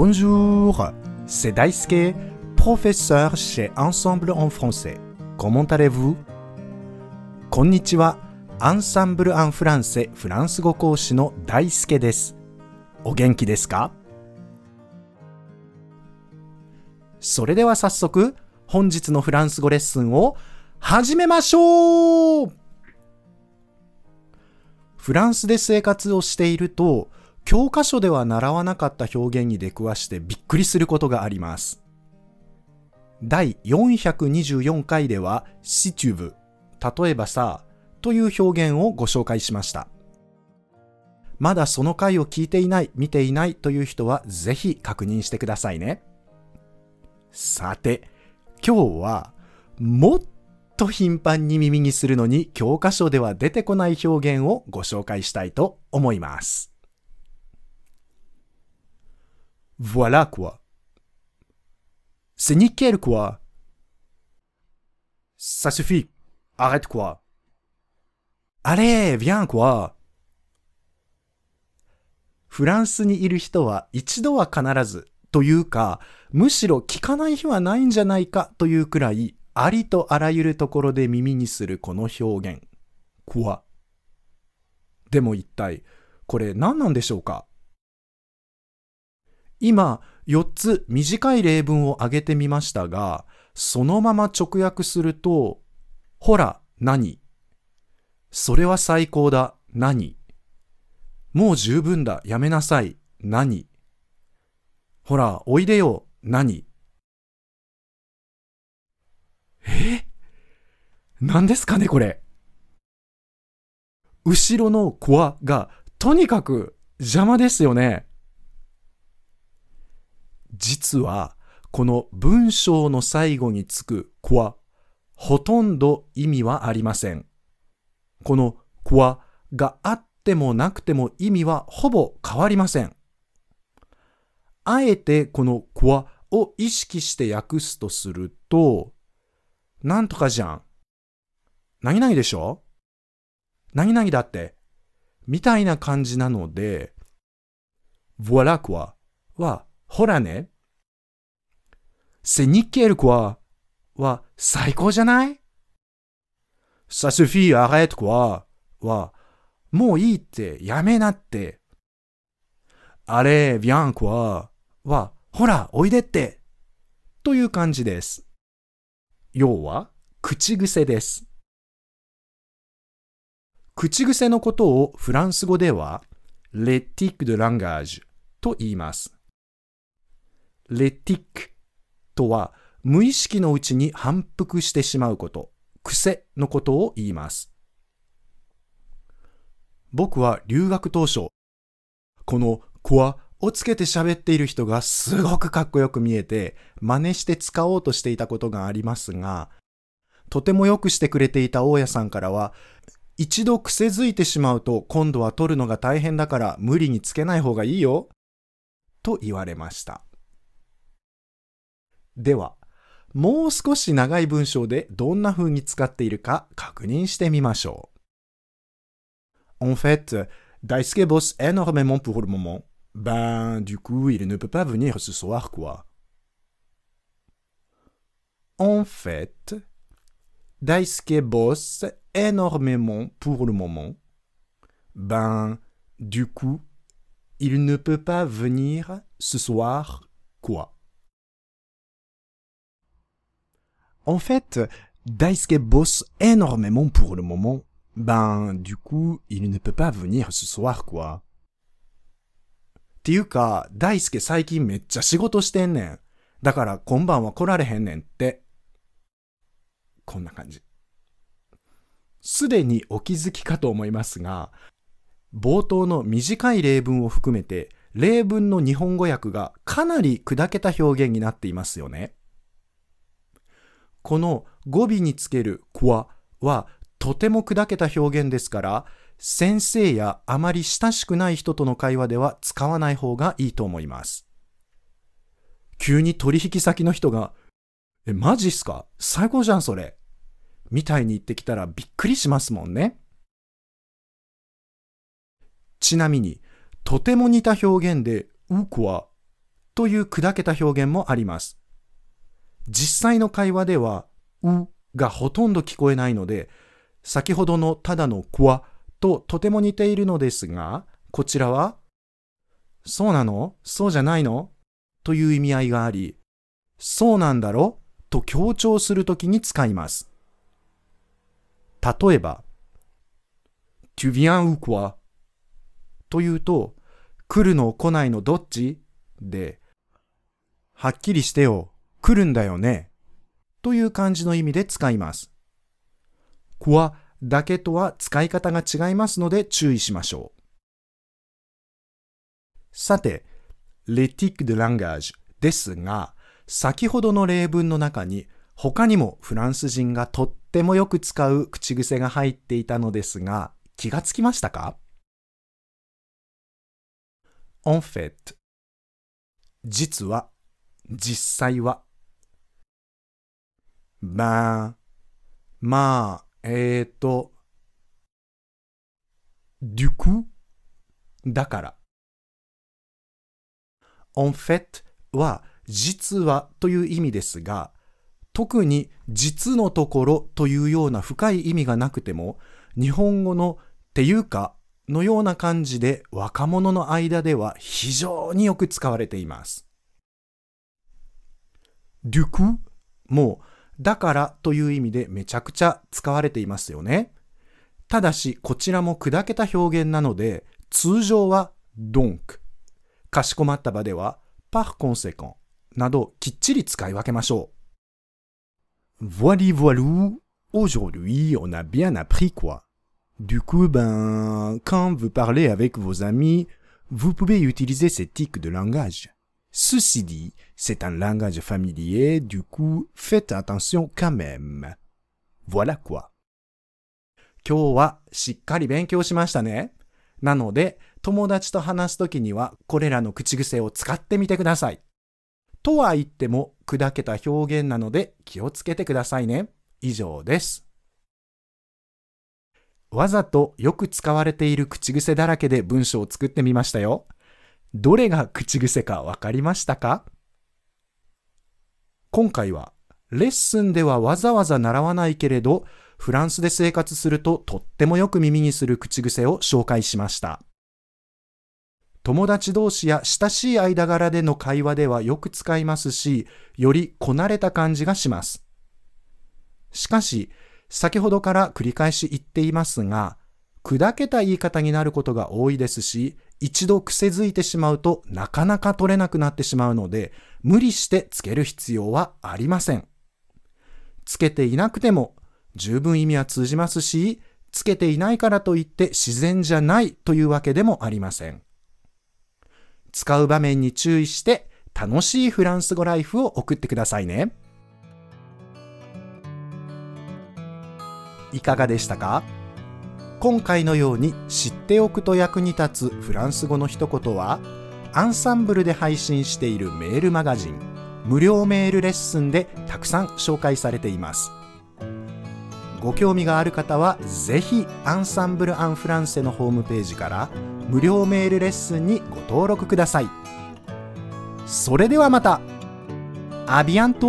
Bonjour, c'est Daisuke, professeur chez Ensemble en français. Comment allez-vous? こんにちは。アンサンブル・アン・フランセフランス語講師の大輔です。お元気ですか?それでは早速、本日のフランス語レッスンを始めましょうフランスで生活をしていると、教科書では習わなかった表現に出くわしてびっくりすることがあります。第424回では、シチュブ、例えばさ、という表現をご紹介しました。まだその回を聞いていない、見ていないという人はぜひ確認してくださいね。さて、今日はもっと頻繁に耳にするのに教科書では出てこない表現をご紹介したいと思います。Voilà quoi. C'est nickel quoi. Ça suffit. Arrête quoi. Allez, viens quoi. フランスにいる人は一度は必ずというか、むしろ聞かない日はないんじゃないかというくらい、ありとあらゆるところで耳にするこの表現。quoi。でも一体、これ何なんでしょうか？今、4つ短い例文を挙げてみましたが、そのまま直訳すると、ほら、何？それは最高だ、何？もう十分だ、やめなさい、何？ほら、おいでよ、何？え？何ですかね、これ。後ろのコアが、とにかく邪魔ですよね。実は、この文章の最後につくコア、ほとんど意味はありません。このコアがあってもなくても意味はほぼ変わりません。あえてこのコアを意識して訳すとすると、なんとかじゃん。何々でしょ？何々だって。みたいな感じなので、voilà quoi は、ほらね。c'est nickel quoi は、最高じゃない ça suffit, arrête quoi は、もういいって、やめなって。allez, viens quoi は、ほら、おいでって。という感じです。要は、口癖です。口癖のことをフランス語では、レティック de langage と言います。レティックとは、無意識のうちに反復してしまうこと、癖のことを言います。僕は留学当初、このコアをつけて喋っている人がすごくかっこよく見えて、真似して使おうとしていたことがありますが、とてもよくしてくれていた大家さんからは、一度癖づいてしまうと今度は取るのが大変だから無理につけない方がいいよ。と言われました。では、もう少し長い文章でどんな風に使っているか確認してみましょう。En fait, Daisuke bosse énormément pour le moment. Ben, du coup, il ne peut pas venir ce soir, quoi. En fait, Daisuke bosse énormément pour le moment. Ben, du coup, il ne peut pas venir ce soir, quoi. En fait, Daisuke bosse énormément pour le moment. Ben, du coup, il ne peut pas venir ce soir, quoi. っていうか、大輔最近めっちゃ仕事してんねん。だから今晩は来られへんねんって。こんな感じ。すでにお気づきかと思いますが、冒頭の短い例文を含めて、例文の日本語訳がかなり砕けた表現になっていますよね。この語尾につけるコアはとても砕けた表現ですから、先生やあまり親しくない人との会話では使わない方がいいと思います。急に取引先の人が、え、マジっすか？最高じゃんそれ。みたいに言ってきたらびっくりしますもんね。ちなみに、とても似た表現で、うこはという砕けた表現もあります。実際の会話では、うがほとんど聞こえないので、先ほどのただのこわととても似ているのですが、こちらは、そうなの？そうじゃないの？という意味合いがあり、そうなんだろ？と強調するときに使います。例えば、Tu viens ou quoi? というと、来るの？来ないの？どっち？で、はっきりしてよ、来るんだよね。という感じの意味で使います。quoi だけとは使い方が違いますので注意しましょう。さて、l'éthique de langage ですが、先ほどの例文の中に他にもフランス人がとってもよく使う口癖が入っていたのですが、気がつきましたか？En fait 実は、実際は。Ben まあ、えーと、du coup だから。en fait は実はという意味ですが、特に実のところというような深い意味がなくても、日本語のていうかのような感じで若者の間では非常によく使われています。du coup もだからという意味でめちゃくちゃ使われていますよね。ただしこちらも砕けた表現なので通常は donc かしこまった場では par conséquent などきっちり使い分けましょう。Voili voilou, aujourd'hui on a bien appris quoi. Du coup, ben, quand vous parlez avec vos amis, vous pouvez utiliser ces tics de langage. Ceci dit, c'est un langage familier, du coup, faites attention quand même. Voilà quoi. 今日はしっかり勉強しましたね。なので、友達と話すときには、これらの口癖を使ってみてください。とは言っても、砕けた表現なので気をつけてくださいね。以上です。わざとよく使われている口癖だらけで文章を作ってみましたよ。どれが口癖かわかりましたか？今回はレッスンではわざわざ習わないけれど、フランスで生活するととってもよく耳にする口癖を紹介しました。友達同士や親しい間柄での会話ではよく使いますし、よりこなれた感じがします。しかし、先ほどから繰り返し言っていますが、砕けた言い方になることが多いですし、一度癖づいてしまうとなかなか取れなくなってしまうので、無理してつける必要はありません。つけていなくても十分意味は通じますし、つけていないからといって自然じゃないというわけでもありません。使う場面に注意して楽しいフランス語ライフを送ってくださいね。いかがでしたか？今回のように知っておくと役に立つフランス語の一言はアンサンブルで配信しているメールマガジン無料メールレッスンでたくさん紹介されています。ご興味がある方はぜひアンサンブル・アン・フランセのホームページから無料メールレッスンにご登録ください。それではまた。アビアント